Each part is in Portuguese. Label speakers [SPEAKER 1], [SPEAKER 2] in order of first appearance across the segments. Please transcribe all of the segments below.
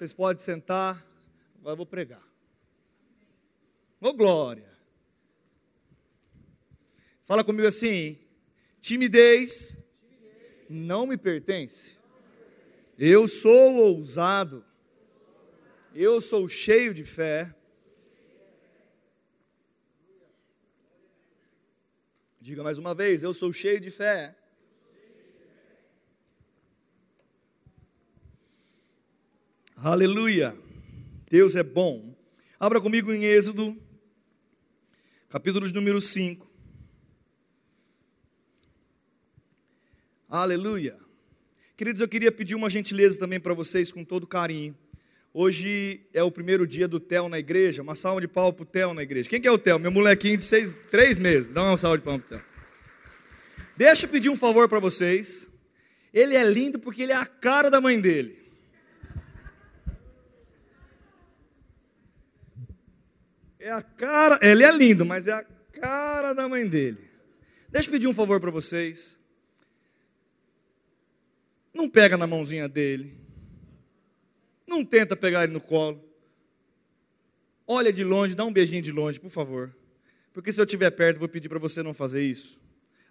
[SPEAKER 1] Vocês podem sentar. Agora eu vou pregar. Ô glória. Fala comigo assim: timidez não me pertence. Eu sou ousado. Eu sou cheio de fé. Diga mais uma vez: eu sou cheio de fé. Aleluia. Deus é bom. Abra comigo em Êxodo, capítulo de número 5. Aleluia. Queridos, eu queria pedir uma gentileza também para vocês com todo carinho. Hoje é o primeiro dia do Theo na igreja. Uma salva de palmas para o Theo na igreja. Quem que é o Theo? Meu molequinho de seis, três meses. Dá uma salva de palmas para o Theo. Deixa eu pedir um favor para vocês. Ele é lindo porque ele é a cara da mãe dele. É a cara, ele é lindo, mas é a cara da mãe dele. Deixa eu pedir um favor para vocês. Não pega na mãozinha dele. Não tenta pegar ele no colo. Olha de longe, dá um beijinho de longe, por favor. Porque se eu estiver perto, vou pedir para você não fazer isso.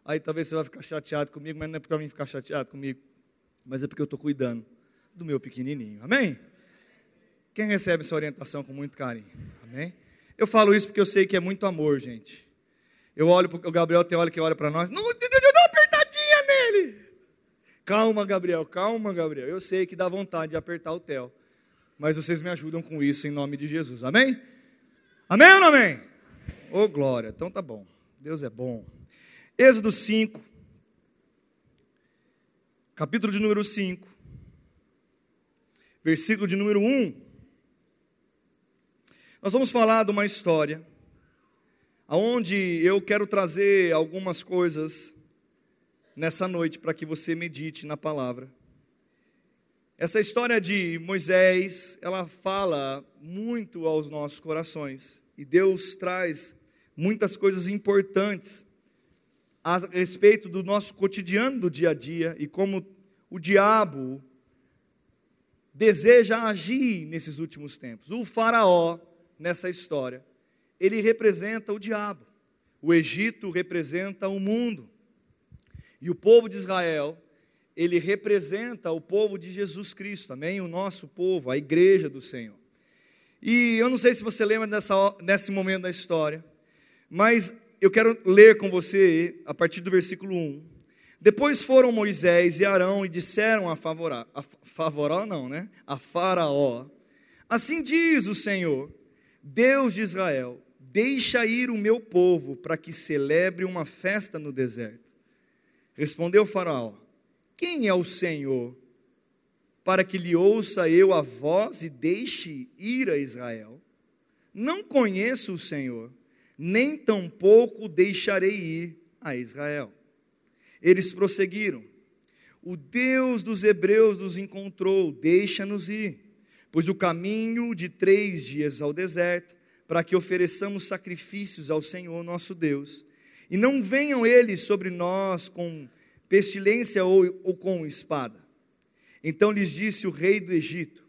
[SPEAKER 1] Aí talvez você vai ficar chateado comigo, mas não é para mim ficar chateado comigo, mas é porque eu estou cuidando do meu pequenininho. Amém? Quem recebe essa orientação com muito carinho? Amém? Eu falo isso porque eu sei que é muito amor, gente. Eu olho para o Gabriel, tem hora que olha para nós, não, eu dou uma apertadinha nele. Calma, Gabriel, calma, Gabriel. Eu sei que dá vontade de apertar o Theo, mas vocês me ajudam com isso em nome de Jesus. Amém? Amém ou não amém? Ô oh, glória, então tá bom. Deus é bom. Êxodo 5, capítulo de número 5, versículo de número 1. Nós vamos falar de uma história aonde eu quero trazer algumas coisas nessa noite para que você medite na palavra. Essa história de Moisés, ela fala muito aos nossos corações e Deus traz muitas coisas importantes a respeito do nosso cotidiano do dia a dia e como o diabo deseja agir nesses últimos tempos. O faraó nessa história, ele representa o diabo. O Egito representa o mundo. E o povo de Israel, ele representa o povo de Jesus Cristo, amém? O nosso povo, a igreja do Senhor. E eu não sei se você lembra dessa, nesse momento da história, mas eu quero ler com você a partir do versículo 1. Depois foram Moisés e Arão e disseram a Favorá, a Favorá não, né? A Faraó. Assim diz o Senhor: Deus de Israel, deixa ir o meu povo para que celebre uma festa no deserto. Respondeu Faraó: Quem é o Senhor para que lhe ouça eu a voz e deixe ir a Israel? Não conheço o Senhor, nem tampouco deixarei ir a Israel. Eles prosseguiram: O Deus dos hebreus nos encontrou, deixa-nos ir pois o caminho de três dias ao deserto, para que ofereçamos sacrifícios ao Senhor nosso Deus, e não venham eles sobre nós com pestilência ou, ou com espada. Então lhes disse o rei do Egito: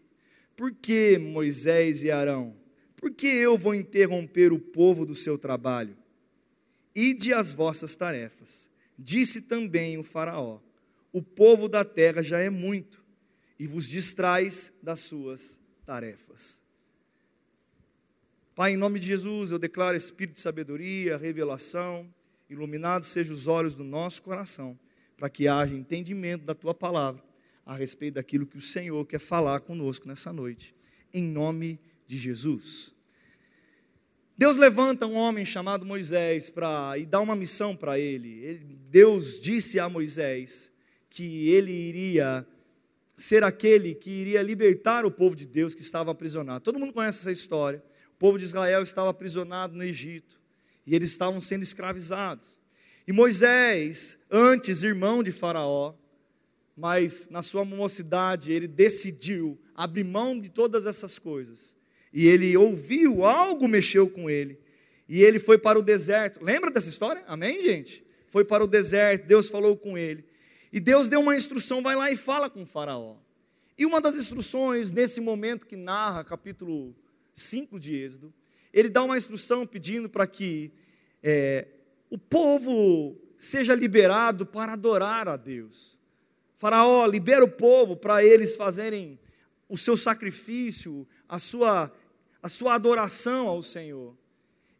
[SPEAKER 1] Por que Moisés e Arão? Por que eu vou interromper o povo do seu trabalho? Ide as vossas tarefas. Disse também o Faraó: O povo da terra já é muito e vos distrais das suas tarefas. Pai, em nome de Jesus, eu declaro espírito de sabedoria, revelação, iluminados sejam os olhos do nosso coração, para que haja entendimento da tua palavra a respeito daquilo que o Senhor quer falar conosco nessa noite. Em nome de Jesus. Deus levanta um homem chamado Moisés para e dá uma missão para ele. ele. Deus disse a Moisés que ele iria ser aquele que iria libertar o povo de Deus que estava aprisionado. Todo mundo conhece essa história. O povo de Israel estava aprisionado no Egito e eles estavam sendo escravizados. E Moisés, antes irmão de Faraó, mas na sua mocidade ele decidiu abrir mão de todas essas coisas. E ele ouviu, algo mexeu com ele. E ele foi para o deserto. Lembra dessa história? Amém, gente? Foi para o deserto, Deus falou com ele. E Deus deu uma instrução, vai lá e fala com faraó. E uma das instruções, nesse momento que narra capítulo 5 de Êxodo, ele dá uma instrução pedindo para que é, o povo seja liberado para adorar a Deus. Faraó libera o povo para eles fazerem o seu sacrifício, a sua, a sua adoração ao Senhor.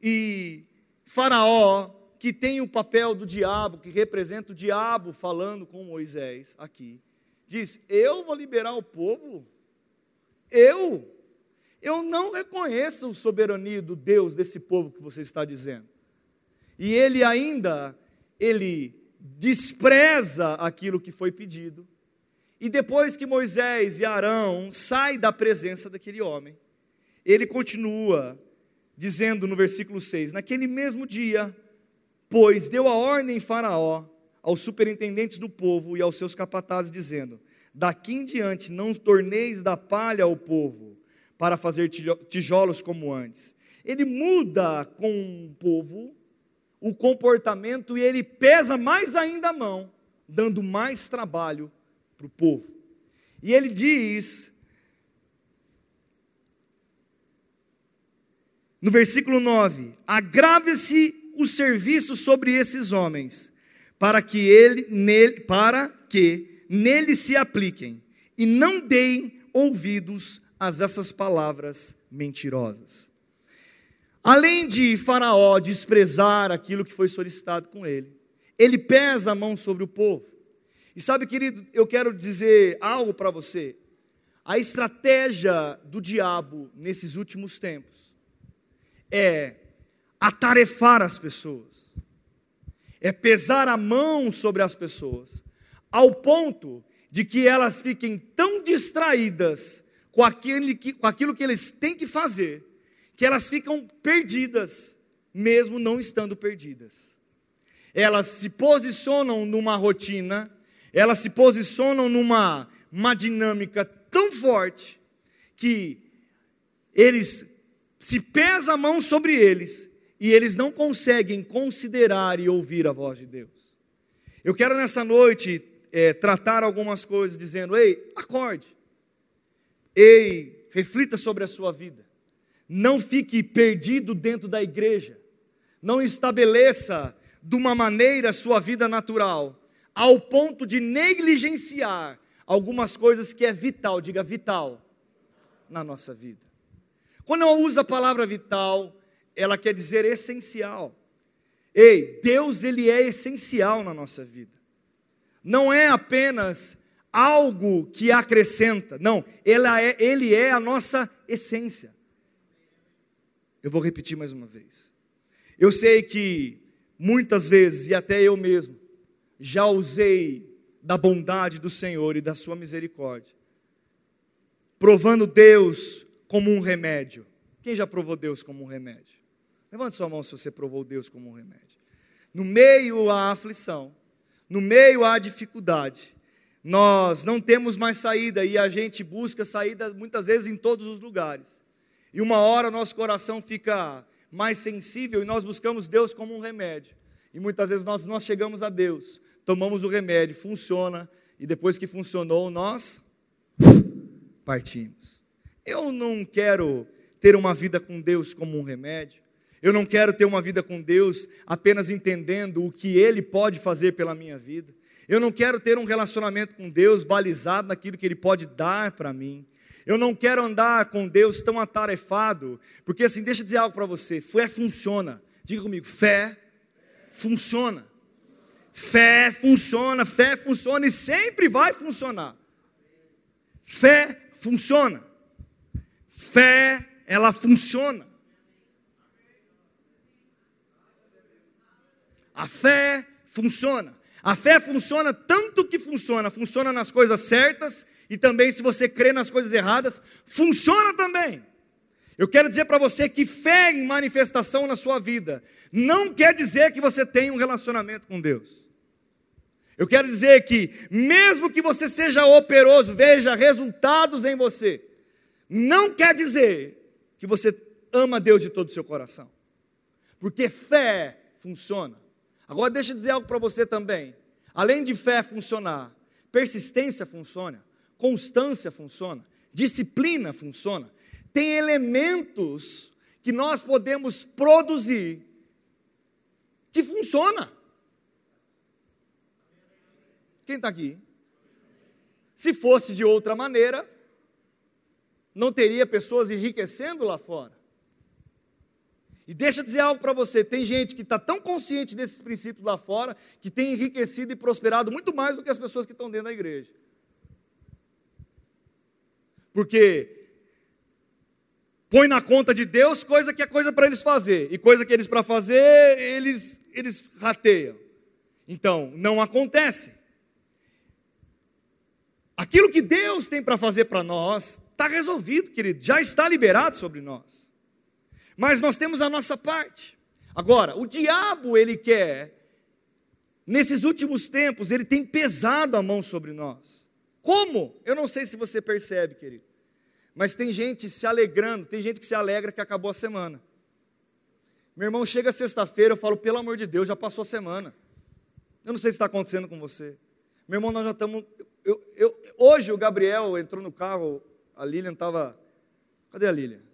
[SPEAKER 1] E Faraó, que tem o papel do diabo, que representa o diabo falando com Moisés aqui, diz: Eu vou liberar o povo? Eu? Eu não reconheço o soberania do Deus desse povo que você está dizendo. E ele ainda, ele despreza aquilo que foi pedido. E depois que Moisés e Arão saem da presença daquele homem, ele continua dizendo no versículo 6: Naquele mesmo dia, pois deu a ordem em Faraó aos superintendentes do povo e aos seus capatazes, dizendo: Daqui em diante não torneis da palha ao povo, para fazer tijolos como antes. Ele muda com o povo o comportamento e ele pesa mais ainda a mão, dando mais trabalho para o povo. E ele diz, no versículo 9: agrave-se o serviço sobre esses homens, para que ele nele, para que nele se apliquem e não deem ouvidos a essas palavras mentirosas. Além de Faraó desprezar aquilo que foi solicitado com ele, ele pesa a mão sobre o povo. E sabe, querido, eu quero dizer algo para você. A estratégia do diabo nesses últimos tempos é atarefar as pessoas, é pesar a mão sobre as pessoas, ao ponto de que elas fiquem tão distraídas com, aquele que, com aquilo que eles têm que fazer, que elas ficam perdidas, mesmo não estando perdidas. Elas se posicionam numa rotina, elas se posicionam numa uma dinâmica tão forte que eles se pesa a mão sobre eles e eles não conseguem considerar e ouvir a voz de Deus. Eu quero nessa noite é, tratar algumas coisas dizendo: ei, acorde, ei, reflita sobre a sua vida, não fique perdido dentro da igreja, não estabeleça de uma maneira a sua vida natural, ao ponto de negligenciar algumas coisas que é vital, diga vital, na nossa vida. Quando eu uso a palavra vital, ela quer dizer essencial. Ei, Deus ele é essencial na nossa vida. Não é apenas algo que acrescenta, não, ela é, ele é a nossa essência. Eu vou repetir mais uma vez. Eu sei que muitas vezes, e até eu mesmo, já usei da bondade do Senhor e da sua misericórdia, provando Deus como um remédio. Quem já provou Deus como um remédio? Levante sua mão se você provou Deus como um remédio. No meio à aflição, no meio à dificuldade, nós não temos mais saída e a gente busca saída muitas vezes em todos os lugares. E uma hora nosso coração fica mais sensível e nós buscamos Deus como um remédio. E muitas vezes nós, nós chegamos a Deus tomamos o remédio, funciona, e depois que funcionou, nós partimos. Eu não quero ter uma vida com Deus como um remédio. Eu não quero ter uma vida com Deus apenas entendendo o que Ele pode fazer pela minha vida. Eu não quero ter um relacionamento com Deus balizado naquilo que Ele pode dar para mim. Eu não quero andar com Deus tão atarefado, porque assim, deixa eu dizer algo para você: fé funciona. Diga comigo, fé funciona. Fé funciona, fé funciona e sempre vai funcionar. Fé funciona. Fé, ela funciona. A fé funciona. A fé funciona tanto que funciona, funciona nas coisas certas e também se você crê nas coisas erradas, funciona também. Eu quero dizer para você que fé em manifestação na sua vida não quer dizer que você tem um relacionamento com Deus. Eu quero dizer que, mesmo que você seja operoso, veja resultados em você, não quer dizer que você ama Deus de todo o seu coração, porque fé funciona. Agora, deixa eu dizer algo para você também. Além de fé funcionar, persistência funciona, constância funciona, disciplina funciona. Tem elementos que nós podemos produzir que funciona. Quem está aqui? Se fosse de outra maneira, não teria pessoas enriquecendo lá fora. E deixa eu dizer algo para você: tem gente que está tão consciente desses princípios lá fora que tem enriquecido e prosperado muito mais do que as pessoas que estão dentro da igreja. Porque põe na conta de Deus coisa que é coisa para eles fazer, e coisa que eles para fazer, eles, eles rateiam. Então, não acontece. Aquilo que Deus tem para fazer para nós, está resolvido, querido, já está liberado sobre nós. Mas nós temos a nossa parte. Agora, o diabo, ele quer, nesses últimos tempos, ele tem pesado a mão sobre nós. Como? Eu não sei se você percebe, querido. Mas tem gente se alegrando, tem gente que se alegra que acabou a semana. Meu irmão, chega sexta-feira, eu falo, pelo amor de Deus, já passou a semana. Eu não sei se está acontecendo com você. Meu irmão, nós já estamos. Eu, eu, hoje o Gabriel entrou no carro, a Lilian estava. Cadê a Lilian?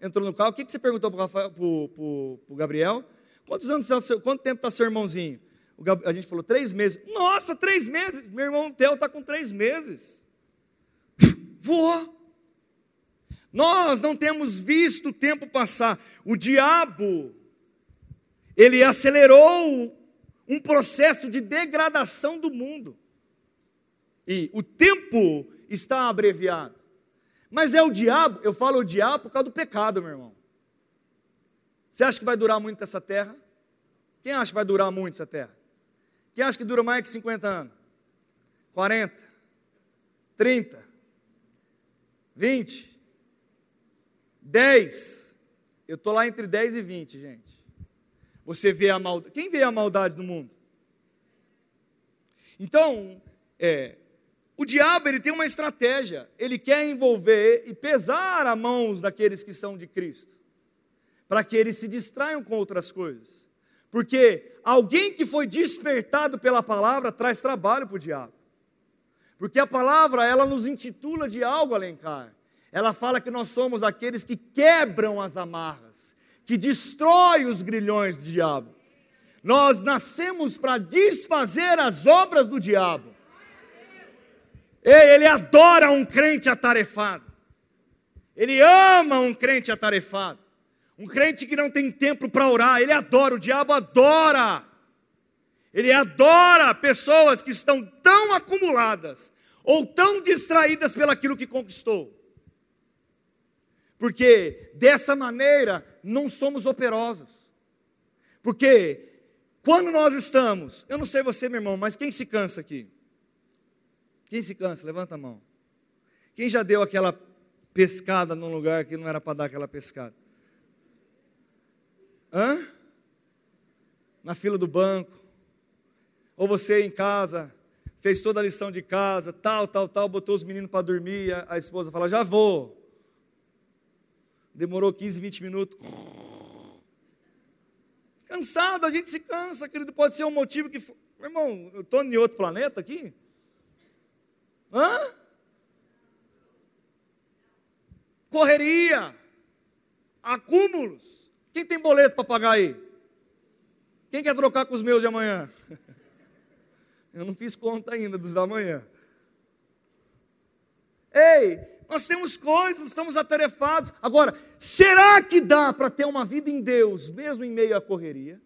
[SPEAKER 1] Entrou no carro. O que, que você perguntou para o Gabriel? Quantos anos, quanto tempo está seu irmãozinho? a gente falou, três meses. Nossa, três meses? Meu irmão Theo está com três meses. Voou. Nós não temos visto o tempo passar. O diabo, ele acelerou um processo de degradação do mundo. E o tempo está abreviado. Mas é o diabo, eu falo o diabo por causa do pecado, meu irmão. Você acha que vai durar muito essa terra? Quem acha que vai durar muito essa terra? Quem acha que dura mais de 50 anos? 40? 30? 20? 10. Eu estou lá entre 10 e 20, gente. Você vê a maldade. Quem vê a maldade no mundo? Então, é, o diabo ele tem uma estratégia. Ele quer envolver e pesar a mãos daqueles que são de Cristo, para que eles se distraiam com outras coisas. Porque alguém que foi despertado pela palavra traz trabalho para o diabo. Porque a palavra, ela nos intitula de algo alencar. Ela fala que nós somos aqueles que quebram as amarras, que destrói os grilhões do diabo. Nós nascemos para desfazer as obras do diabo. Ele adora um crente atarefado. Ele ama um crente atarefado. Um crente que não tem tempo para orar, ele adora, o diabo adora. Ele adora pessoas que estão tão acumuladas ou tão distraídas pelaquilo que conquistou porque dessa maneira não somos operosos. Porque quando nós estamos, eu não sei você, meu irmão, mas quem se cansa aqui? Quem se cansa? Levanta a mão. Quem já deu aquela pescada num lugar que não era para dar aquela pescada? Hã? Na fila do banco. Ou você em casa, fez toda a lição de casa, tal, tal, tal, botou os meninos para dormir, a, a esposa fala: já vou demorou 15, 20 minutos. Cansado, a gente se cansa, querido. Pode ser um motivo que. Irmão, eu estou em outro planeta aqui? Hã? Correria, acúmulos. Quem tem boleto para pagar aí? Quem quer trocar com os meus de amanhã? Eu não fiz conta ainda dos da manhã. Ei, nós temos coisas, estamos atarefados. Agora, será que dá para ter uma vida em Deus, mesmo em meio à correria?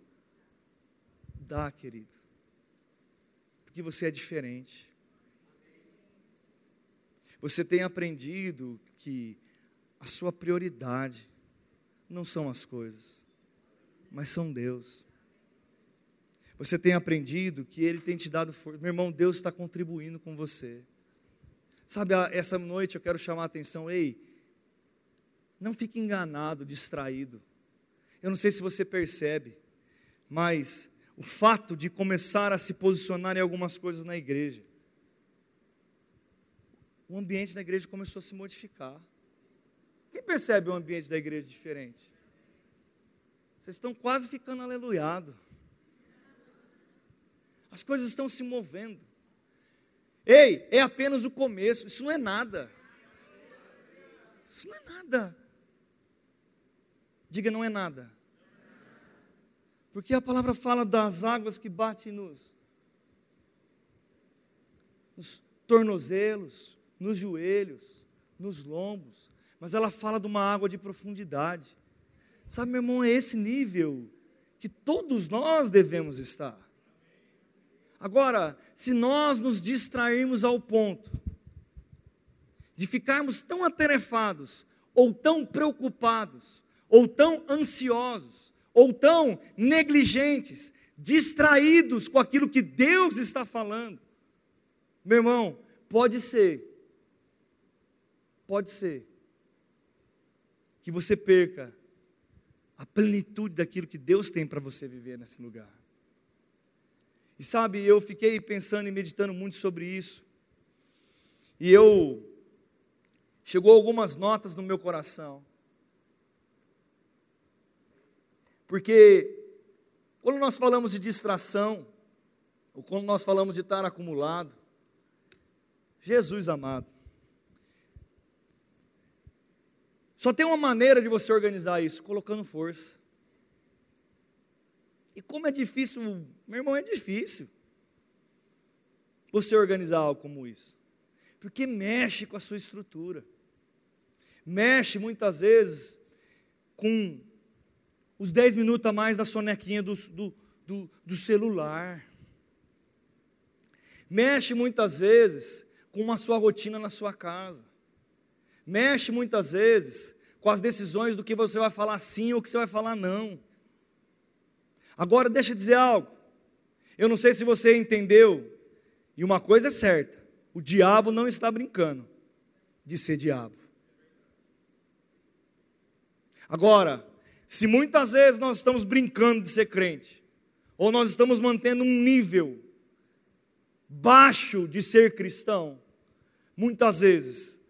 [SPEAKER 1] Dá, querido. Porque você é diferente. Você tem aprendido que a sua prioridade não são as coisas, mas são Deus. Você tem aprendido que Ele tem te dado força. Meu irmão, Deus está contribuindo com você. Sabe, essa noite eu quero chamar a atenção, ei, não fique enganado, distraído. Eu não sei se você percebe, mas o fato de começar a se posicionar em algumas coisas na igreja, o ambiente da igreja começou a se modificar. Quem percebe o ambiente da igreja diferente? Vocês estão quase ficando aleluiado. As coisas estão se movendo. Ei, é apenas o começo, isso não é nada. Isso não é nada. Diga, não é nada. Porque a palavra fala das águas que batem nos, nos tornozelos, nos joelhos, nos lombos, mas ela fala de uma água de profundidade. Sabe, meu irmão, é esse nível que todos nós devemos estar. Agora, se nós nos distrairmos ao ponto de ficarmos tão atarefados, ou tão preocupados, ou tão ansiosos, ou tão negligentes, distraídos com aquilo que Deus está falando, meu irmão, pode ser, pode ser, que você perca a plenitude daquilo que Deus tem para você viver nesse lugar. E sabe, eu fiquei pensando e meditando muito sobre isso. E eu chegou algumas notas no meu coração. Porque quando nós falamos de distração, ou quando nós falamos de estar acumulado, Jesus amado, só tem uma maneira de você organizar isso, colocando força. E como é difícil, meu irmão, é difícil você organizar algo como isso. Porque mexe com a sua estrutura. Mexe muitas vezes com os 10 minutos a mais da sonequinha do, do, do, do celular. Mexe muitas vezes com a sua rotina na sua casa. Mexe muitas vezes com as decisões do que você vai falar sim ou que você vai falar não. Agora, deixa eu dizer algo. Eu não sei se você entendeu, e uma coisa é certa: o diabo não está brincando de ser diabo. Agora, se muitas vezes nós estamos brincando de ser crente, ou nós estamos mantendo um nível baixo de ser cristão, muitas vezes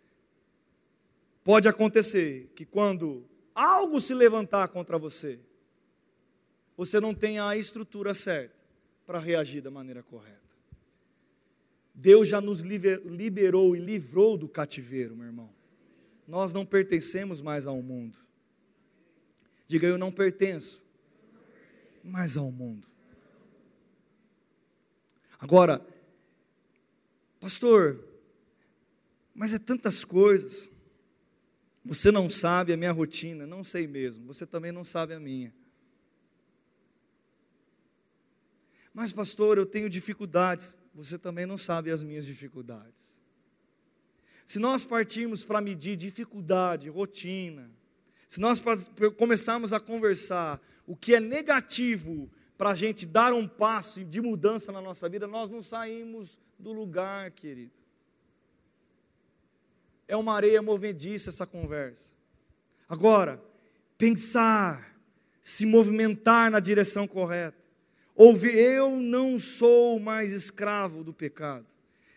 [SPEAKER 1] pode acontecer que quando algo se levantar contra você, você não tem a estrutura certa para reagir da maneira correta. Deus já nos liberou e livrou do cativeiro, meu irmão. Nós não pertencemos mais ao mundo. Diga, eu não pertenço mais ao mundo. Agora, pastor, mas é tantas coisas. Você não sabe a minha rotina, não sei mesmo. Você também não sabe a minha. Mas, pastor, eu tenho dificuldades. Você também não sabe as minhas dificuldades. Se nós partirmos para medir dificuldade, rotina, se nós começarmos a conversar o que é negativo para a gente dar um passo de mudança na nossa vida, nós não saímos do lugar, querido. É uma areia movediça essa conversa. Agora, pensar, se movimentar na direção correta. Ouvir, eu não sou mais escravo do pecado.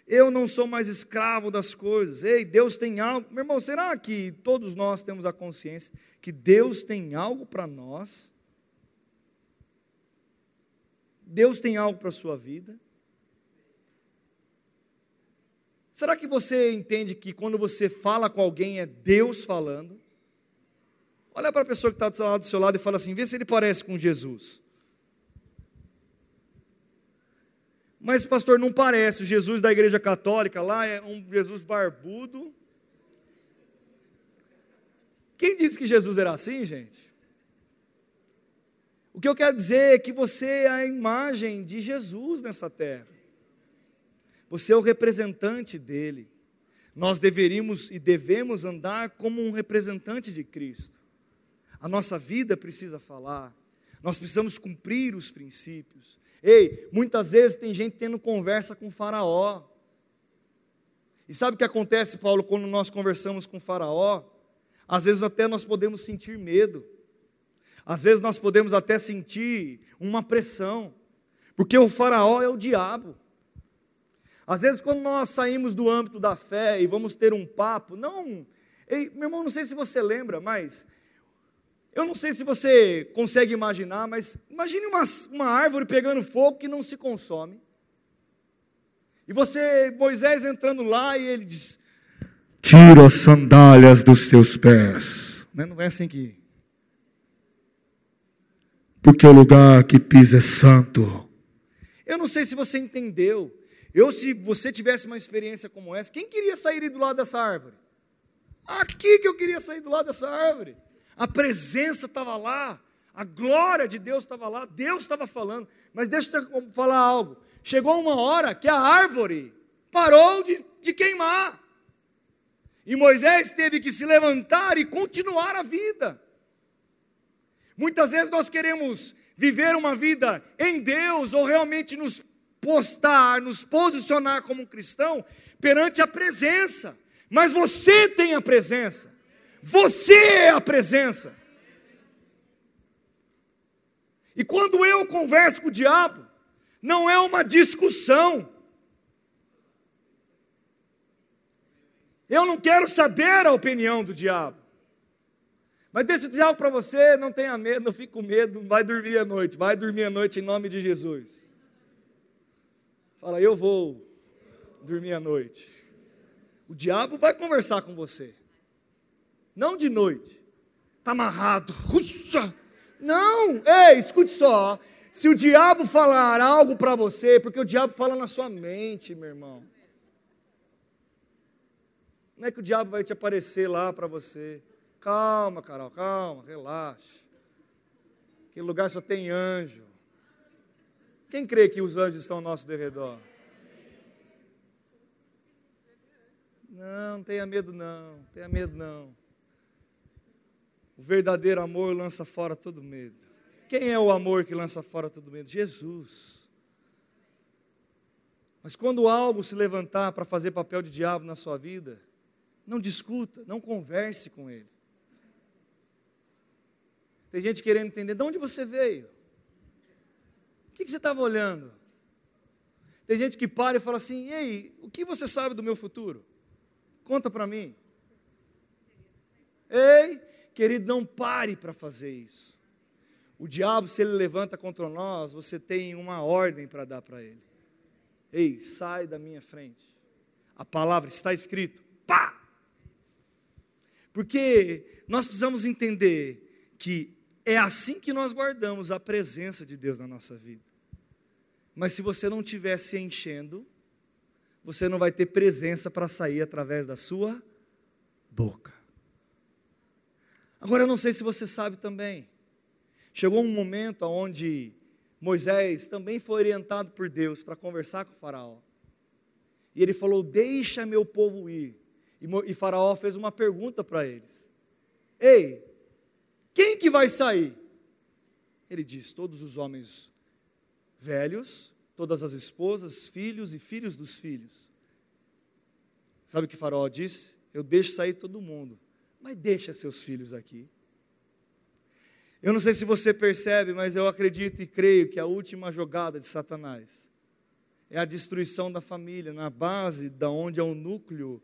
[SPEAKER 1] Eu não sou mais escravo das coisas. Ei, Deus tem algo. Meu irmão, será que todos nós temos a consciência que Deus tem algo para nós? Deus tem algo para a sua vida? Será que você entende que quando você fala com alguém é Deus falando? Olha para a pessoa que está do seu lado e fala assim: vê se ele parece com Jesus. Mas, pastor, não parece. O Jesus da igreja católica lá é um Jesus barbudo. Quem disse que Jesus era assim, gente? O que eu quero dizer é que você é a imagem de Jesus nessa terra. Você é o representante dele. Nós deveríamos e devemos andar como um representante de Cristo. A nossa vida precisa falar. Nós precisamos cumprir os princípios. Ei, muitas vezes tem gente tendo conversa com Faraó. E sabe o que acontece, Paulo, quando nós conversamos com Faraó? Às vezes até nós podemos sentir medo. Às vezes nós podemos até sentir uma pressão. Porque o Faraó é o diabo. Às vezes, quando nós saímos do âmbito da fé e vamos ter um papo, não. Ei, meu irmão, não sei se você lembra, mas eu não sei se você consegue imaginar, mas imagine uma, uma árvore pegando fogo que não se consome. E você, Moisés entrando lá, e ele diz:
[SPEAKER 2] Tira as sandálias dos teus pés.
[SPEAKER 1] Né, não é assim que.
[SPEAKER 2] Porque o lugar que pisa é santo.
[SPEAKER 1] Eu não sei se você entendeu. Eu, se você tivesse uma experiência como essa, quem queria sair do lado dessa árvore? Aqui que eu queria sair do lado dessa árvore. A presença estava lá, a glória de Deus estava lá, Deus estava falando. Mas deixa eu falar algo. Chegou uma hora que a árvore parou de, de queimar. E Moisés teve que se levantar e continuar a vida. Muitas vezes nós queremos viver uma vida em Deus ou realmente nos postar, nos posicionar como um cristão perante a presença. Mas você tem a presença. Você é a presença. E quando eu converso com o diabo, não é uma discussão. Eu não quero saber a opinião do diabo. Mas deixa eu dizer algo para você, não tenha medo, não fique com medo, vai dormir à noite, vai dormir à noite em nome de Jesus. Fala, eu vou dormir à noite. O diabo vai conversar com você. Não de noite. Está amarrado. Uxa! Não! Ei, escute só. Se o diabo falar algo para você, porque o diabo fala na sua mente, meu irmão. Não é que o diabo vai te aparecer lá para você. Calma, Carol, calma, relaxa. Aquele lugar só tem anjo. Quem crê que os anjos estão ao nosso derredor? Não, não tenha medo não, tenha medo não. O verdadeiro amor lança fora todo medo. Quem é o amor que lança fora todo medo? Jesus. Mas quando algo se levantar para fazer papel de diabo na sua vida, não discuta, não converse com ele. Tem gente querendo entender de onde você veio. O que, você estava olhando? Tem gente que para e fala assim: Ei, o que você sabe do meu futuro? Conta para mim. Ei, querido, não pare para fazer isso. O diabo, se ele levanta contra nós, você tem uma ordem para dar para ele. Ei, sai da minha frente. A palavra está escrito. Pá! Porque nós precisamos entender que é assim que nós guardamos a presença de Deus na nossa vida. Mas se você não estiver se enchendo, você não vai ter presença para sair através da sua boca. Agora eu não sei se você sabe também. Chegou um momento onde Moisés também foi orientado por Deus para conversar com o faraó. E ele falou: Deixa meu povo ir. E, Faraó fez uma pergunta para eles: Ei, quem que vai sair? Ele diz: Todos os homens velhos todas as esposas, filhos e filhos dos filhos. Sabe o que Faraó disse? Eu deixo sair todo mundo, mas deixa seus filhos aqui. Eu não sei se você percebe, mas eu acredito e creio que a última jogada de Satanás é a destruição da família, na base da onde é o núcleo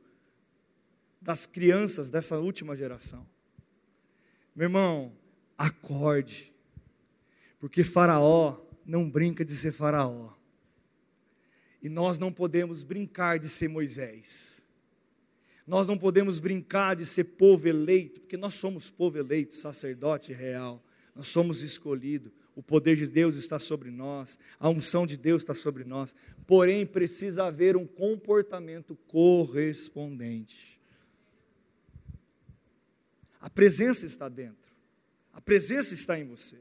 [SPEAKER 1] das crianças dessa última geração. Meu irmão, acorde, porque Faraó não brinca de ser Faraó. E nós não podemos brincar de ser Moisés. Nós não podemos brincar de ser povo eleito, porque nós somos povo eleito, sacerdote real. Nós somos escolhidos. O poder de Deus está sobre nós, a unção de Deus está sobre nós. Porém, precisa haver um comportamento correspondente. A presença está dentro. A presença está em você.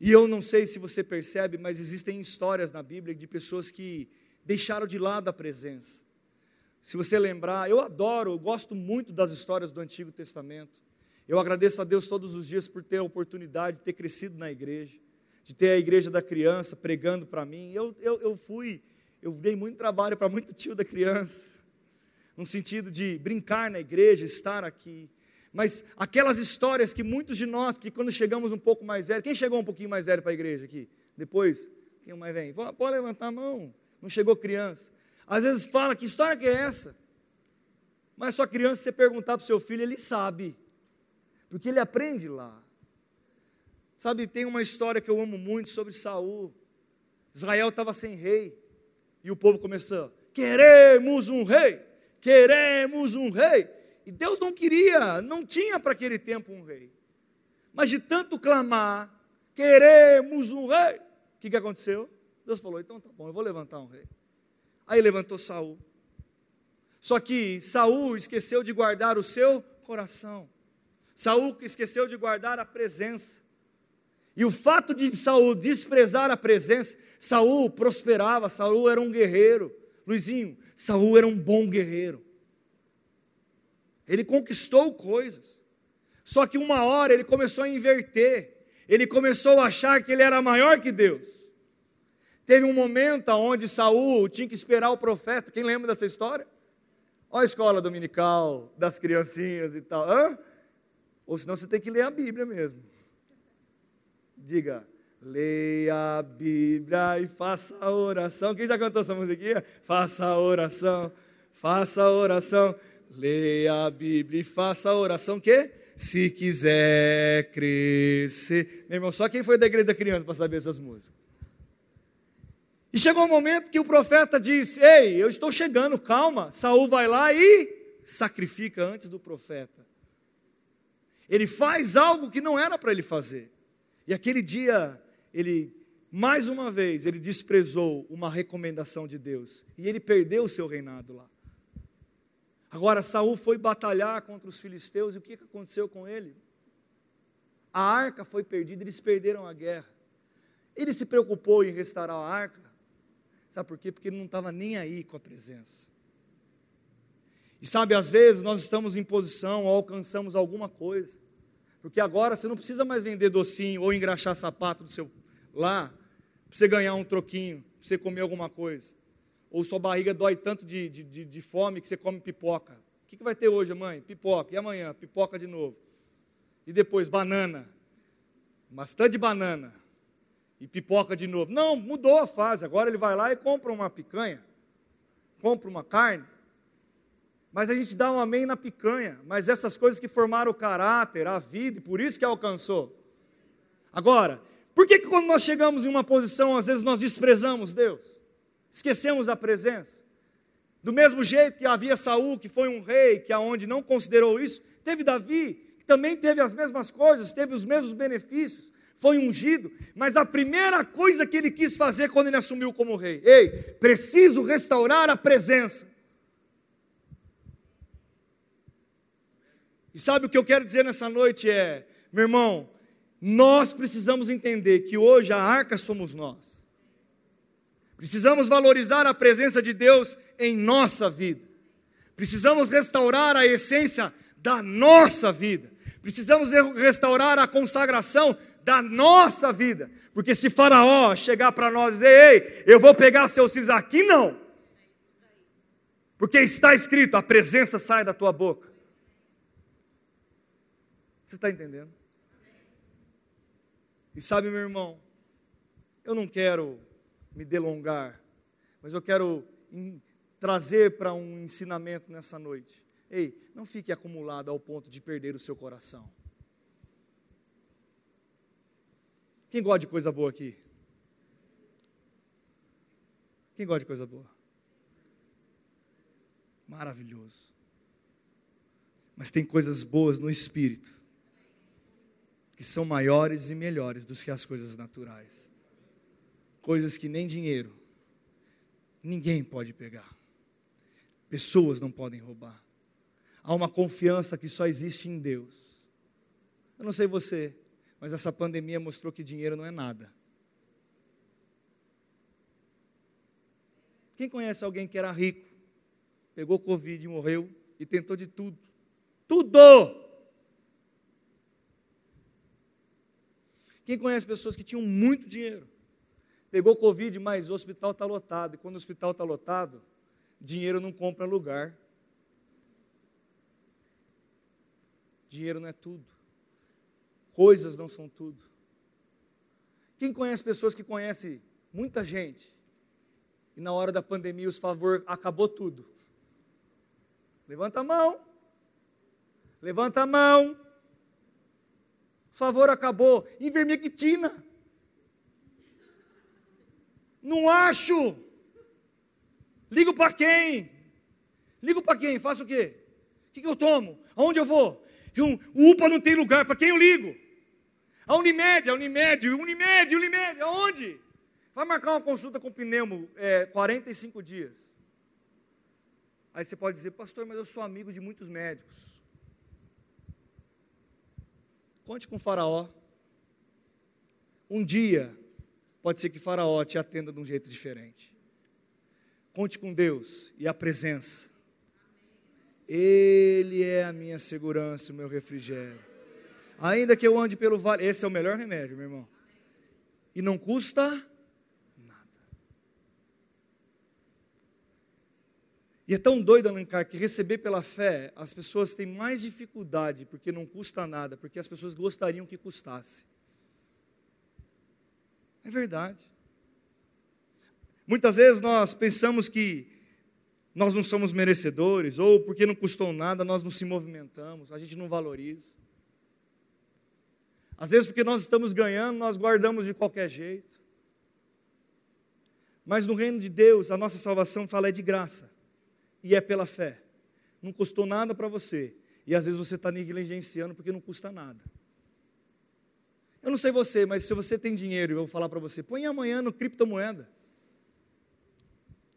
[SPEAKER 1] E eu não sei se você percebe, mas existem histórias na Bíblia de pessoas que deixaram de lado a presença. Se você lembrar, eu adoro, eu gosto muito das histórias do Antigo Testamento. Eu agradeço a Deus todos os dias por ter a oportunidade de ter crescido na igreja, de ter a igreja da criança pregando para mim. Eu, eu, eu fui, eu dei muito trabalho para muito tio da criança, no sentido de brincar na igreja, estar aqui. Mas aquelas histórias que muitos de nós, que quando chegamos um pouco mais velho, quem chegou um pouquinho mais velho para a igreja aqui? Depois, quem mais vem? Pode levantar a mão. Não chegou criança. Às vezes fala, que história que é essa? Mas sua criança, você perguntar para o seu filho, ele sabe. Porque ele aprende lá. Sabe, tem uma história que eu amo muito sobre Saul. Israel estava sem rei. E o povo começou: queremos um rei, queremos um rei. E Deus não queria, não tinha para aquele tempo um rei. Mas de tanto clamar, queremos um rei, o que, que aconteceu? Deus falou: então tá bom, eu vou levantar um rei. Aí levantou Saul. Só que Saul esqueceu de guardar o seu coração. Saul esqueceu de guardar a presença. E o fato de Saul desprezar a presença, Saul prosperava, Saul era um guerreiro. Luizinho, Saul era um bom guerreiro. Ele conquistou coisas. Só que uma hora ele começou a inverter. Ele começou a achar que ele era maior que Deus. Teve um momento onde Saul tinha que esperar o profeta. Quem lembra dessa história? Olha a escola dominical das criancinhas e tal. Hã? Ou senão você tem que ler a Bíblia mesmo. Diga, leia a Bíblia e faça a oração. Quem já cantou essa musiquinha? Faça a oração, faça a oração. Leia a Bíblia e faça a oração que? Se quiser crescer. Meu irmão, só quem foi da igreja da criança para saber essas músicas. E chegou um momento que o profeta disse: Ei, eu estou chegando, calma. Saul vai lá e sacrifica antes do profeta. Ele faz algo que não era para ele fazer. E aquele dia, ele, mais uma vez, ele desprezou uma recomendação de Deus. E ele perdeu o seu reinado lá. Agora, Saul foi batalhar contra os filisteus, e o que aconteceu com ele? A arca foi perdida, eles perderam a guerra. Ele se preocupou em restaurar a arca, Sabe por quê? Porque ele não estava nem aí com a presença. E sabe, às vezes nós estamos em posição ou alcançamos alguma coisa. Porque agora você não precisa mais vender docinho ou engraxar sapato do seu lá para você ganhar um troquinho, para você comer alguma coisa. Ou sua barriga dói tanto de, de, de, de fome que você come pipoca. O que, que vai ter hoje, mãe? Pipoca. E amanhã? Pipoca de novo. E depois, banana. Bastante banana e pipoca de novo. Não, mudou a fase. Agora ele vai lá e compra uma picanha, compra uma carne. Mas a gente dá um amém na picanha. Mas essas coisas que formaram o caráter, a vida, e por isso que alcançou. Agora, por que, que quando nós chegamos em uma posição, às vezes nós desprezamos Deus? Esquecemos a presença. Do mesmo jeito que havia Saul, que foi um rei, que aonde não considerou isso, teve Davi, que também teve as mesmas coisas, teve os mesmos benefícios, foi ungido, mas a primeira coisa que ele quis fazer quando ele assumiu como rei, ei, preciso restaurar a presença. E sabe o que eu quero dizer nessa noite é, meu irmão, nós precisamos entender que hoje a arca somos nós. Precisamos valorizar a presença de Deus em nossa vida. Precisamos restaurar a essência da nossa vida. Precisamos restaurar a consagração da nossa vida. Porque se Faraó chegar para nós e dizer, ei, eu vou pegar seu cis aqui, não. Porque está escrito, a presença sai da tua boca. Você está entendendo? E sabe, meu irmão, eu não quero me delongar, mas eu quero trazer para um ensinamento nessa noite. Ei, não fique acumulado ao ponto de perder o seu coração. Quem gosta de coisa boa aqui? Quem gosta de coisa boa? Maravilhoso. Mas tem coisas boas no espírito que são maiores e melhores do que as coisas naturais. Coisas que nem dinheiro ninguém pode pegar. Pessoas não podem roubar. Há uma confiança que só existe em Deus. Eu não sei você, mas essa pandemia mostrou que dinheiro não é nada. Quem conhece alguém que era rico, pegou Covid morreu e tentou de tudo? Tudo! Quem conhece pessoas que tinham muito dinheiro? Pegou Covid, mas o hospital está lotado. E quando o hospital está lotado, dinheiro não compra lugar. Dinheiro não é tudo. Coisas não são tudo. Quem conhece pessoas que conhecem muita gente e na hora da pandemia os favor acabou tudo? Levanta a mão. Levanta a mão. Favor acabou. Invermectina. Não acho. Ligo para quem? Ligo para quem? Faço o quê? O que, que eu tomo? Aonde eu vou? Eu, o UPA não tem lugar, para quem eu ligo? A Unimed, a Unimed, Unimed, Unimed, aonde? Vai marcar uma consulta com pneumo, é, 45 dias. Aí você pode dizer, pastor, mas eu sou amigo de muitos médicos. Conte com o faraó. Um dia, pode ser que faraó te atenda de um jeito diferente. Conte com Deus e a presença. Ele é a minha segurança, o meu refrigério. Ainda que eu ande pelo vale, esse é o melhor remédio, meu irmão. E não custa E é tão doido, Alencar, que receber pela fé, as pessoas têm mais dificuldade, porque não custa nada, porque as pessoas gostariam que custasse. É verdade. Muitas vezes nós pensamos que nós não somos merecedores, ou porque não custou nada, nós não se movimentamos, a gente não valoriza. Às vezes, porque nós estamos ganhando, nós guardamos de qualquer jeito. Mas no reino de Deus, a nossa salvação fala é de graça e é pela fé. Não custou nada para você. E às vezes você está negligenciando porque não custa nada. Eu não sei você, mas se você tem dinheiro, eu vou falar para você, põe amanhã no criptomoeda.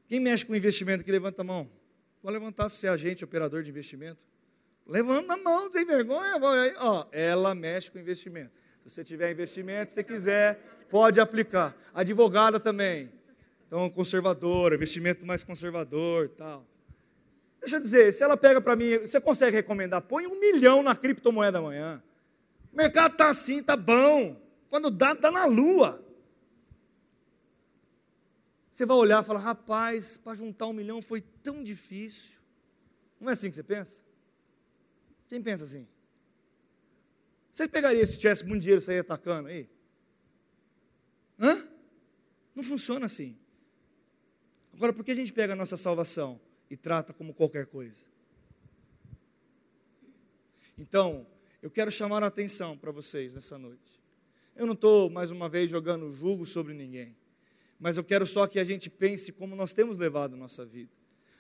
[SPEAKER 1] Quem mexe com investimento que levanta a mão? Vou levantar se é agente, operador de investimento. Levanta a mão, tem vergonha? Ó, ela mexe com investimento. Se você tiver investimento, se quiser, pode aplicar. Advogada também. Então, conservadora, investimento mais conservador, tal. Deixa eu dizer, se ela pega para mim, você consegue recomendar? Põe um milhão na criptomoeda amanhã. O mercado está assim, está bom. Quando dá, dá na lua. Você vai olhar e falar, rapaz, para juntar um milhão foi tão difícil. Não é assim que você pensa? Quem pensa assim? Você pegaria se tivesse muito dinheiro e sair atacando aí? Hã? Não funciona assim. Agora, por que a gente pega a nossa salvação? e trata como qualquer coisa. Então, eu quero chamar a atenção para vocês nessa noite. Eu não estou, mais uma vez, jogando julgo sobre ninguém, mas eu quero só que a gente pense como nós temos levado a nossa vida.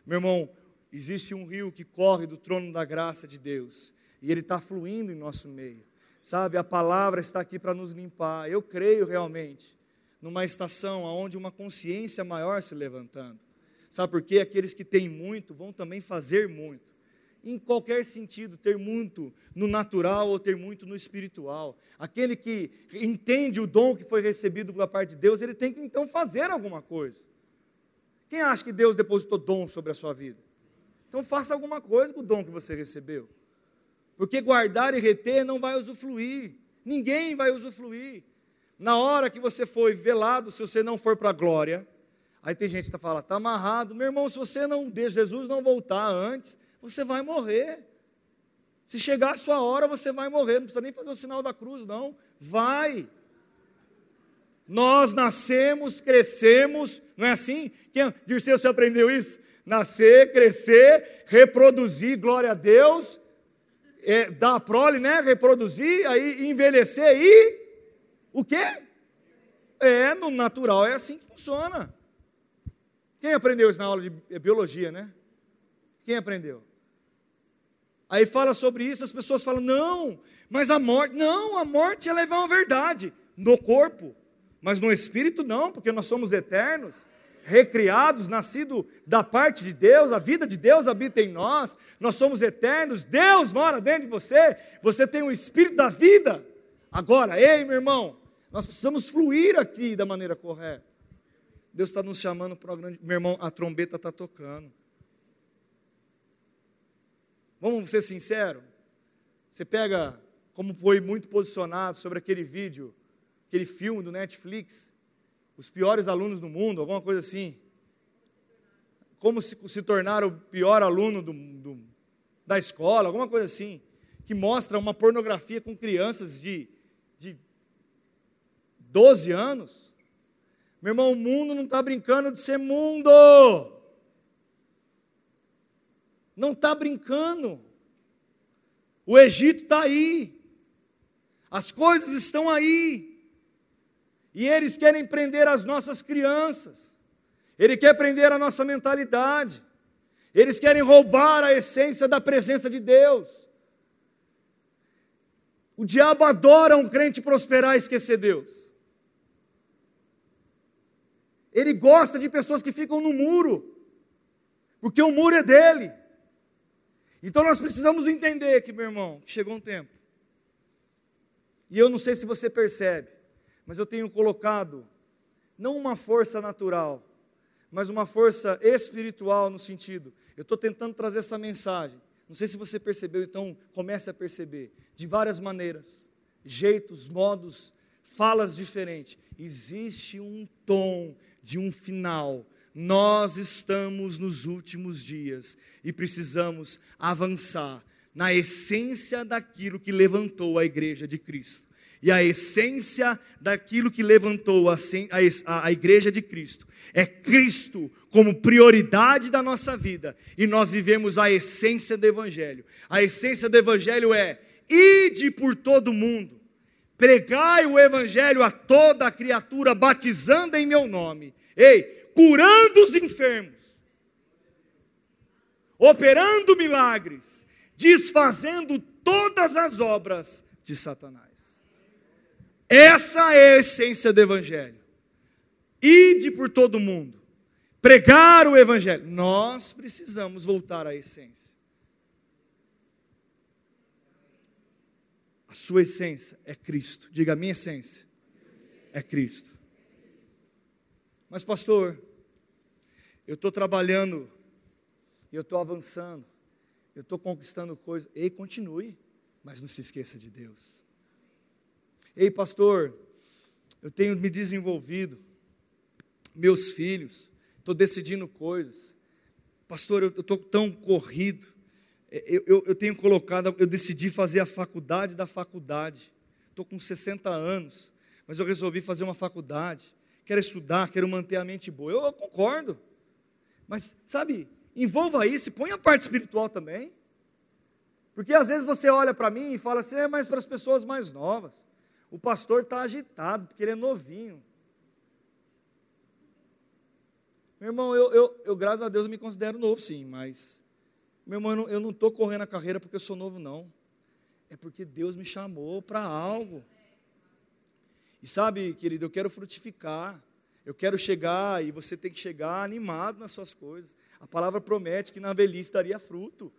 [SPEAKER 1] Meu irmão, existe um rio que corre do trono da graça de Deus, e ele está fluindo em nosso meio, sabe? A palavra está aqui para nos limpar. Eu creio realmente numa estação onde uma consciência maior se levantando. Sabe por quê? Aqueles que têm muito vão também fazer muito. Em qualquer sentido, ter muito no natural ou ter muito no espiritual. Aquele que entende o dom que foi recebido pela parte de Deus, ele tem que então fazer alguma coisa. Quem acha que Deus depositou dom sobre a sua vida? Então faça alguma coisa com o dom que você recebeu. Porque guardar e reter não vai usufruir. Ninguém vai usufruir. Na hora que você foi velado, se você não for para a glória, Aí tem gente que fala, está amarrado. Meu irmão, se você não deixa Jesus não voltar antes, você vai morrer. Se chegar a sua hora, você vai morrer. Não precisa nem fazer o sinal da cruz, não. Vai. Nós nascemos, crescemos, não é assim? Quem, Dirceu, você aprendeu isso? Nascer, crescer, reproduzir, glória a Deus, é, dar a prole, né? Reproduzir, aí envelhecer e o quê? É, no natural é assim que funciona. Quem aprendeu isso na aula de biologia, né? Quem aprendeu? Aí fala sobre isso, as pessoas falam: não, mas a morte, não, a morte ela é uma verdade no corpo, mas no espírito não, porque nós somos eternos, recriados, nascidos da parte de Deus, a vida de Deus habita em nós, nós somos eternos, Deus mora dentro de você, você tem o espírito da vida. Agora, ei, meu irmão, nós precisamos fluir aqui da maneira correta. Deus está nos chamando para o grande. Meu irmão, a trombeta está tocando. Vamos ser sinceros? Você pega, como foi muito posicionado sobre aquele vídeo, aquele filme do Netflix, os piores alunos do mundo, alguma coisa assim. Como se, se tornar o pior aluno do, do, da escola, alguma coisa assim. Que mostra uma pornografia com crianças de, de 12 anos. Meu irmão, o mundo não está brincando de ser mundo. Não está brincando. O Egito está aí. As coisas estão aí. E eles querem prender as nossas crianças. Ele quer prender a nossa mentalidade. Eles querem roubar a essência da presença de Deus. O diabo adora um crente prosperar e esquecer Deus. Ele gosta de pessoas que ficam no muro, porque o muro é dele. Então nós precisamos entender que, meu irmão, chegou um tempo. E eu não sei se você percebe, mas eu tenho colocado não uma força natural, mas uma força espiritual no sentido. Eu estou tentando trazer essa mensagem. Não sei se você percebeu, então comece a perceber. De várias maneiras, jeitos, modos, falas diferentes. Existe um tom de um final. Nós estamos nos últimos dias e precisamos avançar na essência daquilo que levantou a igreja de Cristo. E a essência daquilo que levantou a, a, a, igreja de Cristo é Cristo como prioridade da nossa vida. E nós vivemos a essência do Evangelho. A essência do Evangelho é: ide por todo mundo, pregai o Evangelho a toda criatura, batizando em meu nome. Ei, curando os enfermos, operando milagres, desfazendo todas as obras de Satanás. Essa é a essência do Evangelho. Ide por todo mundo, pregar o Evangelho. Nós precisamos voltar à essência. A sua essência é Cristo. Diga, a minha essência é Cristo. Mas, pastor, eu estou trabalhando, eu estou avançando, eu estou conquistando coisas. Ei, continue, mas não se esqueça de Deus. Ei, pastor, eu tenho me desenvolvido, meus filhos, estou decidindo coisas. Pastor, eu estou tão corrido. É, eu, eu, eu, tenho colocado, eu decidi fazer a faculdade da faculdade. Estou com 60 anos, mas eu resolvi fazer uma faculdade. Quero estudar, quero manter a mente boa. Eu, eu concordo. Mas, sabe, envolva isso e põe a parte espiritual também. Porque às vezes você olha para mim e fala assim, é mais para as pessoas mais novas. O pastor está agitado, porque ele é novinho. Meu irmão, eu, eu, eu, graças a Deus, me considero novo, sim, mas, meu irmão, eu não estou correndo a carreira porque eu sou novo, não. É porque Deus me chamou para algo. E sabe, querido, eu quero frutificar. Eu quero chegar e você tem que chegar animado nas suas coisas. A palavra promete que na velhice daria fruto.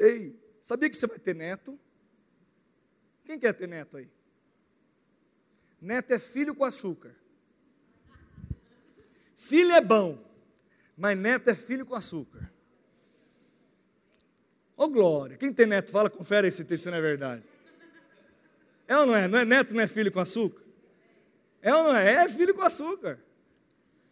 [SPEAKER 1] Ei, sabia que você vai ter neto? Quem quer ter neto aí? Neto é filho com açúcar. Filho é bom, mas neto é filho com açúcar. Ô oh, glória, quem tem neto, fala, confere aí se isso não é verdade. É ou não é? Não é neto, não é filho com açúcar? É ou não é? É filho com açúcar.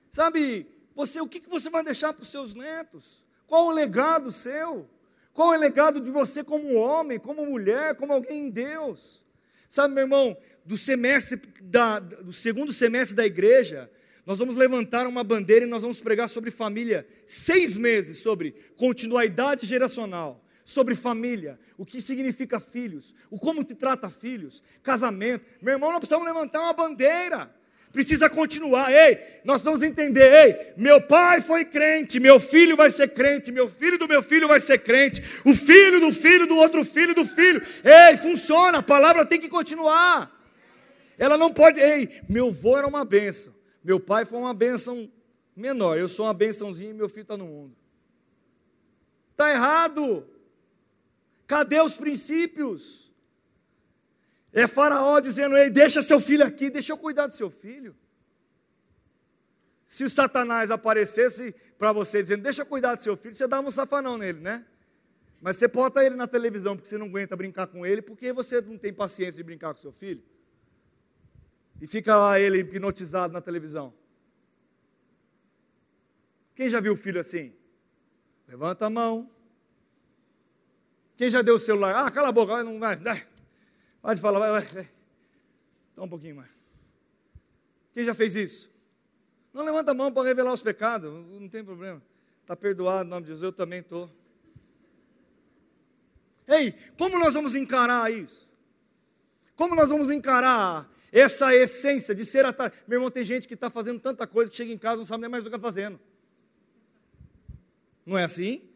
[SPEAKER 1] Sabe, você, o que você vai deixar para os seus netos? Qual o legado seu? Qual é o legado de você como homem, como mulher, como alguém em Deus? Sabe, meu irmão, do semestre da, do segundo semestre da igreja, nós vamos levantar uma bandeira e nós vamos pregar sobre família, seis meses sobre continuidade geracional, sobre família, o que significa filhos, o como te trata filhos, casamento. Meu irmão, nós precisamos levantar uma bandeira precisa continuar. Ei, nós vamos entender. Ei, meu pai foi crente, meu filho vai ser crente, meu filho do meu filho vai ser crente, o filho do filho do outro filho do filho. Ei, funciona, a palavra tem que continuar. Ela não pode. Ei, meu avô era uma benção, meu pai foi uma benção menor, eu sou uma bençãozinha e meu filho está no mundo. Está errado. Cadê os princípios? É Faraó dizendo: Ei, deixa seu filho aqui, deixa eu cuidar do seu filho. Se o Satanás aparecesse para você dizendo: Deixa eu cuidar do seu filho, você dá um safanão nele, né? Mas você bota ele na televisão porque você não aguenta brincar com ele, porque você não tem paciência de brincar com seu filho. E fica lá ele hipnotizado na televisão. Quem já viu o filho assim? Levanta a mão. Quem já deu o celular? Ah, cala a boca, não vai. Pode falar, vai, vai, vai. Então um pouquinho mais. Quem já fez isso? Não levanta a mão para revelar os pecados, não tem problema. Está perdoado em nome de Jesus, eu também estou. Ei, como nós vamos encarar isso? Como nós vamos encarar essa essência de ser atarefado. Meu irmão, tem gente que está fazendo tanta coisa que chega em casa e não sabe nem mais o que está fazendo. Não é assim?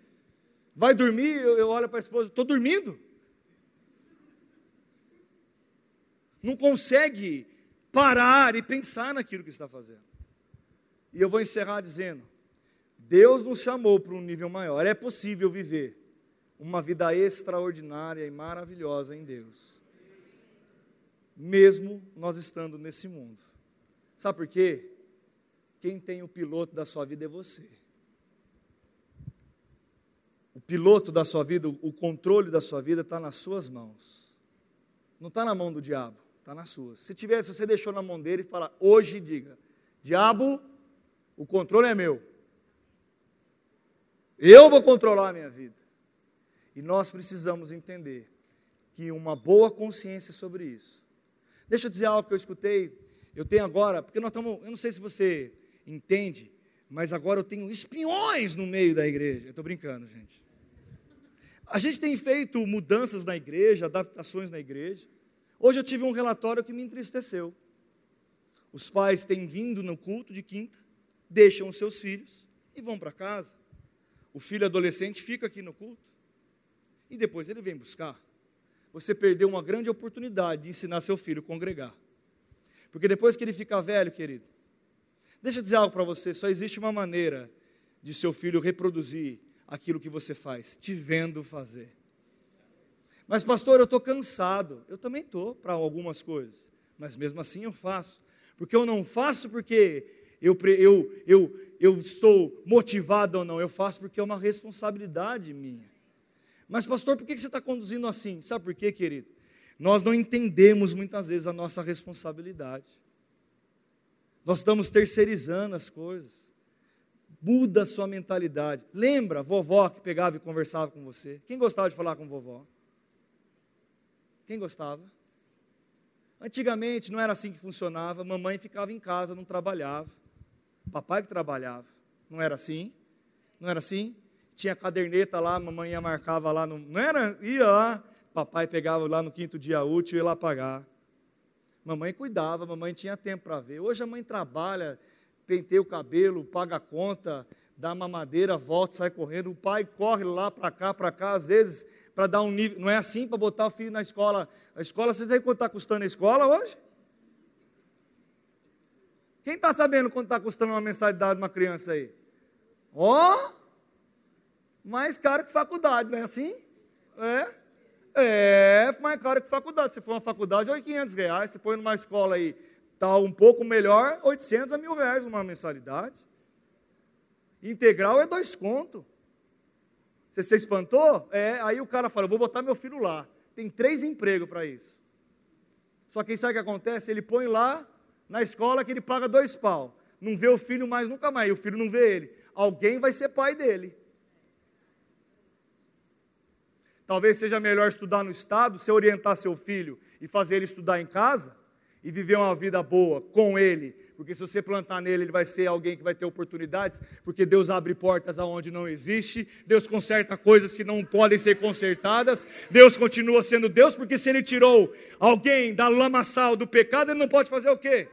[SPEAKER 1] Vai dormir, eu, eu olho para a esposa, estou dormindo. Não consegue parar e pensar naquilo que está fazendo. E eu vou encerrar dizendo: Deus nos chamou para um nível maior. É possível viver uma vida extraordinária e maravilhosa em Deus, mesmo nós estando nesse mundo. Sabe por quê? Quem tem o piloto da sua vida é você. O piloto da sua vida, o controle da sua vida está nas suas mãos. Não está na mão do diabo, está nas suas. Se tivesse, você deixou na mão dele e fala, hoje diga, diabo, o controle é meu. Eu vou controlar a minha vida. E nós precisamos entender que uma boa consciência sobre isso. Deixa eu dizer algo que eu escutei. Eu tenho agora, porque nós estamos, eu não sei se você entende, mas agora eu tenho espiões no meio da igreja. Eu estou brincando, gente. A gente tem feito mudanças na igreja, adaptações na igreja. Hoje eu tive um relatório que me entristeceu. Os pais têm vindo no culto de quinta, deixam os seus filhos e vão para casa. O filho adolescente fica aqui no culto e depois ele vem buscar. Você perdeu uma grande oportunidade de ensinar seu filho a congregar. Porque depois que ele ficar velho, querido, deixa eu dizer algo para você: só existe uma maneira de seu filho reproduzir aquilo que você faz, te vendo fazer. Mas, pastor, eu estou cansado. Eu também estou para algumas coisas, mas mesmo assim eu faço. Porque eu não faço porque eu, eu, eu, eu estou motivado ou não, eu faço porque é uma responsabilidade minha. Mas, pastor, por que você está conduzindo assim? Sabe por quê, querido? Nós não entendemos muitas vezes a nossa responsabilidade. Nós estamos terceirizando as coisas. Muda a sua mentalidade. Lembra a vovó que pegava e conversava com você? Quem gostava de falar com vovó? Quem gostava? Antigamente não era assim que funcionava. Mamãe ficava em casa, não trabalhava. Papai que trabalhava. Não era assim? Não era assim? Tinha caderneta lá, mamãe marcava lá, no, não era? Ia lá, papai pegava lá no quinto dia útil e ia lá pagar. Mamãe cuidava, mamãe tinha tempo para ver. Hoje a mãe trabalha, penteia o cabelo, paga a conta, dá mamadeira, volta, sai correndo. O pai corre lá para cá, para cá, às vezes, para dar um nível. Não é assim para botar o filho na escola. A escola, vocês aí quanto está custando a escola hoje? Quem está sabendo quanto está custando uma mensalidade de uma criança aí? Ó, oh, mais caro que faculdade, não é assim? É. É, mais caro que faculdade. Se for uma faculdade, é 500 reais. Se põe numa escola aí, está um pouco melhor, 800 a mil reais uma mensalidade. Integral é dois contos. Você se espantou? É, aí o cara fala, vou botar meu filho lá. Tem três empregos para isso. Só que sabe o que acontece? Ele põe lá na escola que ele paga dois pau. Não vê o filho mais nunca mais. E o filho não vê ele. Alguém vai ser pai dele. Talvez seja melhor estudar no estado, se orientar seu filho e fazer ele estudar em casa e viver uma vida boa com ele, porque se você plantar nele, ele vai ser alguém que vai ter oportunidades, porque Deus abre portas aonde não existe, Deus conserta coisas que não podem ser consertadas, Deus continua sendo Deus, porque se ele tirou alguém da lamaçal do pecado, ele não pode fazer o quê?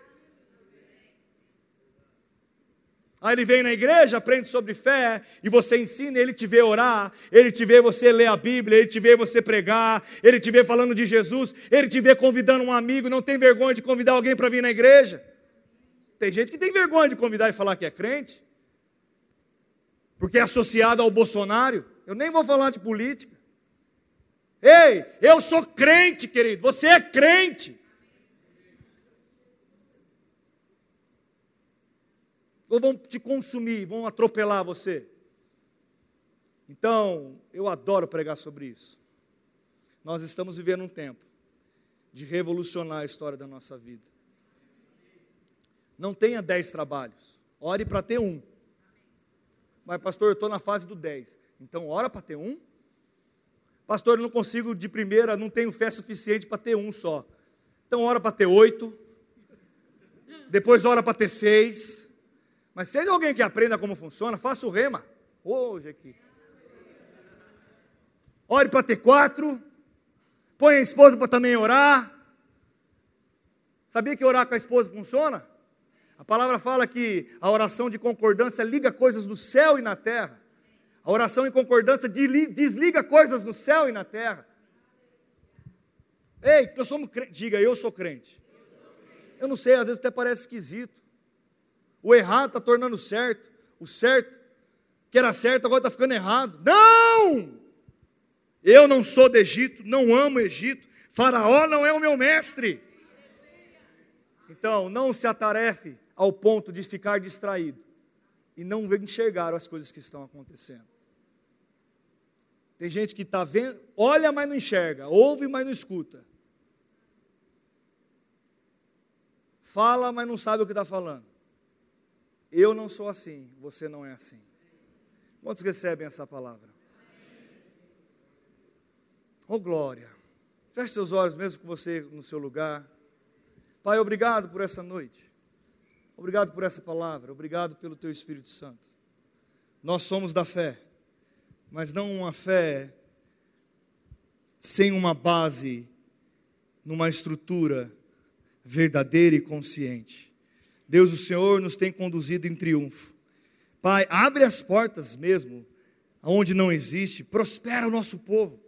[SPEAKER 1] Aí ele vem na igreja, aprende sobre fé, e você ensina, ele te vê orar, ele te vê você ler a Bíblia, ele te vê você pregar, ele te vê falando de Jesus, ele te vê convidando um amigo, não tem vergonha de convidar alguém para vir na igreja. Tem gente que tem vergonha de convidar e falar que é crente, porque é associado ao Bolsonaro. Eu nem vou falar de política. Ei, eu sou crente, querido, você é crente. Ou vão te consumir, vão atropelar você? Então, eu adoro pregar sobre isso. Nós estamos vivendo um tempo de revolucionar a história da nossa vida. Não tenha dez trabalhos, ore para ter um. Mas, pastor, eu estou na fase do dez. Então, ora para ter um. Pastor, eu não consigo de primeira, não tenho fé suficiente para ter um só. Então, ora para ter oito. Depois, ora para ter seis. Mas seja alguém que aprenda como funciona, faça o rema. Hoje aqui. Ore para ter quatro. Põe a esposa para também orar. Sabia que orar com a esposa funciona? A palavra fala que a oração de concordância liga coisas no céu e na terra. A oração em concordância desliga coisas no céu e na terra. Ei, eu sou crente. Diga, eu sou crente. Eu não sei, às vezes até parece esquisito. O errado está tornando certo. O certo, que era certo, agora está ficando errado. Não! Eu não sou do Egito, não amo o Egito. Faraó não é o meu mestre. Então, não se atarefe ao ponto de ficar distraído e não enxergar as coisas que estão acontecendo. Tem gente que está vendo, olha, mas não enxerga, ouve, mas não escuta. Fala, mas não sabe o que está falando. Eu não sou assim, você não é assim. Quantos recebem essa palavra? Oh glória. Feche seus olhos mesmo com você no seu lugar. Pai, obrigado por essa noite. Obrigado por essa palavra. Obrigado pelo teu Espírito Santo. Nós somos da fé, mas não uma fé sem uma base, numa estrutura verdadeira e consciente. Deus, o Senhor nos tem conduzido em triunfo. Pai, abre as portas mesmo, onde não existe, prospera o nosso povo,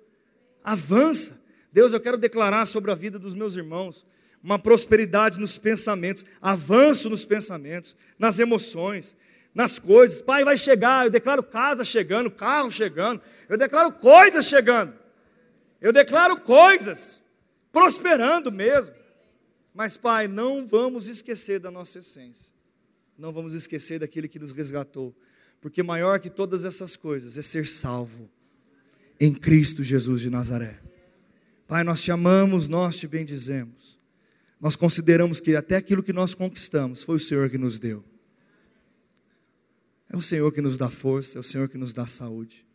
[SPEAKER 1] avança. Deus, eu quero declarar sobre a vida dos meus irmãos uma prosperidade nos pensamentos, avanço nos pensamentos, nas emoções, nas coisas. Pai, vai chegar, eu declaro casa chegando, carro chegando, eu declaro coisas chegando, eu declaro coisas prosperando mesmo. Mas, Pai, não vamos esquecer da nossa essência. Não vamos esquecer daquele que nos resgatou. Porque maior que todas essas coisas é ser salvo em Cristo Jesus de Nazaré. Pai, nós te amamos, nós te bendizemos. Nós consideramos que até aquilo que nós conquistamos foi o Senhor que nos deu. É o Senhor que nos dá força, é o Senhor que nos dá saúde,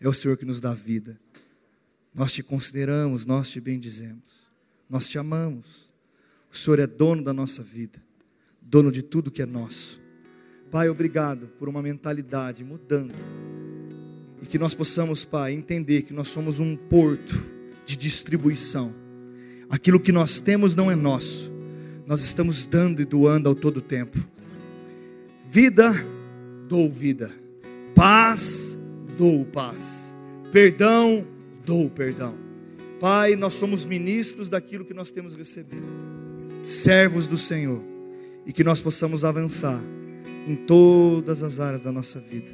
[SPEAKER 1] é o Senhor que nos dá vida. Nós te consideramos, nós te bendizemos, nós te amamos. O Senhor é dono da nossa vida, dono de tudo que é nosso. Pai, obrigado por uma mentalidade mudando. E que nós possamos, Pai, entender que nós somos um porto de distribuição. Aquilo que nós temos não é nosso. Nós estamos dando e doando ao todo tempo. Vida, dou vida. Paz, dou paz. Perdão, dou perdão. Pai, nós somos ministros daquilo que nós temos recebido servos do Senhor, e que nós possamos avançar em todas as áreas da nossa vida,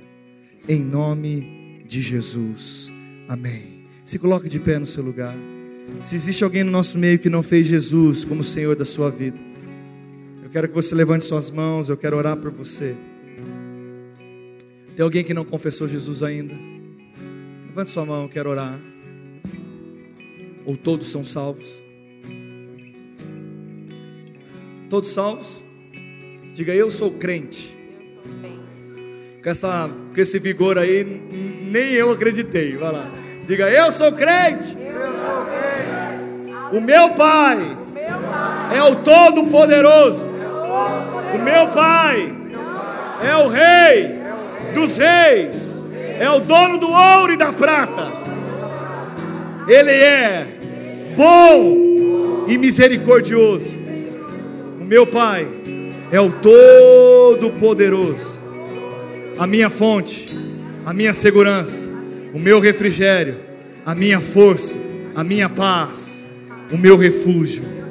[SPEAKER 1] em nome de Jesus, amém. Se coloque de pé no seu lugar. Se existe alguém no nosso meio que não fez Jesus como Senhor da sua vida, eu quero que você levante suas mãos, eu quero orar por você. Tem alguém que não confessou Jesus ainda? Levante sua mão, eu quero orar. Ou todos são salvos? Todos salvos? Diga, eu sou crente. Com, essa, com esse vigor aí, nem eu acreditei. Vai lá. Diga, eu sou crente. Eu sou crente. O meu Pai, o meu pai é o Todo-Poderoso. O meu Pai é o Rei dos Reis. É o dono do ouro e da prata. Ele é bom e misericordioso meu Pai é o Todo-Poderoso, a minha fonte, a minha segurança, o meu refrigério, a minha força, a minha paz, o meu refúgio.